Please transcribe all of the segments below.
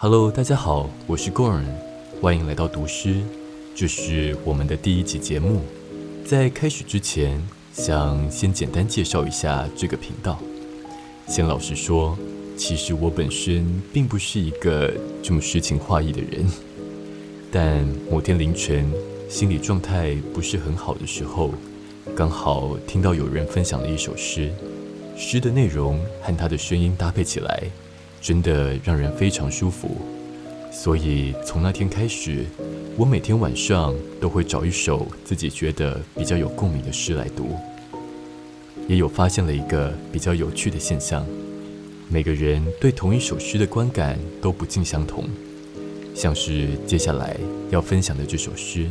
Hello，大家好，我是 Gorn，欢迎来到读诗，这是我们的第一集节目。在开始之前，想先简单介绍一下这个频道。先老实说，其实我本身并不是一个这么诗情画意的人，但某天凌晨，心理状态不是很好的时候，刚好听到有人分享了一首诗，诗的内容和他的声音搭配起来。真的让人非常舒服，所以从那天开始，我每天晚上都会找一首自己觉得比较有共鸣的诗来读。也有发现了一个比较有趣的现象：每个人对同一首诗的观感都不尽相同。像是接下来要分享的这首诗，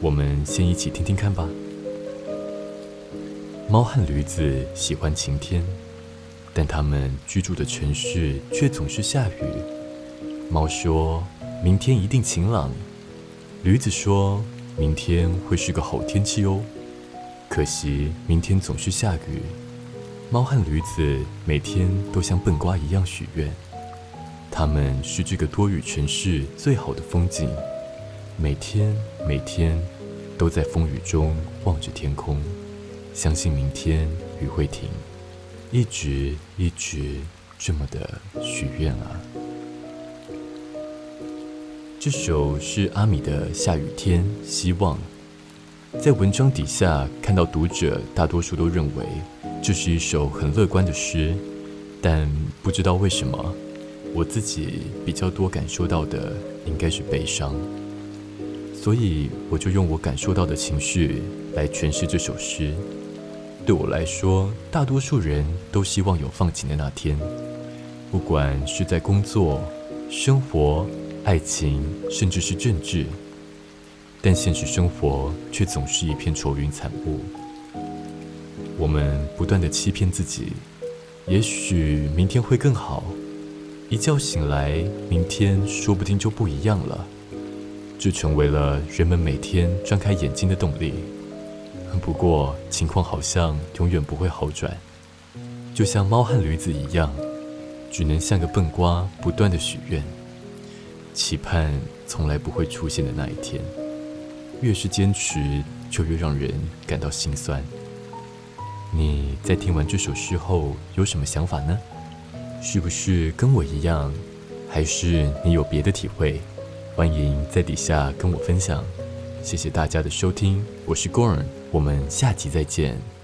我们先一起听听看吧。猫和驴子喜欢晴天。但他们居住的城市却总是下雨。猫说：“明天一定晴朗。”驴子说：“明天会是个好天气哦。”可惜明天总是下雨。猫和驴子每天都像笨瓜一样许愿，他们是这个多雨城市最好的风景，每天每天都在风雨中望着天空，相信明天雨会停。一直一直这么的许愿啊！这首是阿米的《下雨天》，希望在文章底下看到读者大多数都认为这是一首很乐观的诗，但不知道为什么，我自己比较多感受到的应该是悲伤，所以我就用我感受到的情绪来诠释这首诗。对我来说，大多数人都希望有放晴的那天，不管是在工作、生活、爱情，甚至是政治。但现实生活却总是一片愁云惨雾。我们不断的欺骗自己，也许明天会更好。一觉醒来，明天说不定就不一样了。这成为了人们每天张开眼睛的动力。不过，情况好像永远不会好转，就像猫和驴子一样，只能像个笨瓜，不断的许愿，期盼从来不会出现的那一天。越是坚持，就越让人感到心酸。你在听完这首诗后有什么想法呢？是不是跟我一样，还是你有别的体会？欢迎在底下跟我分享。谢谢大家的收听，我是 Gorn，我们下集再见。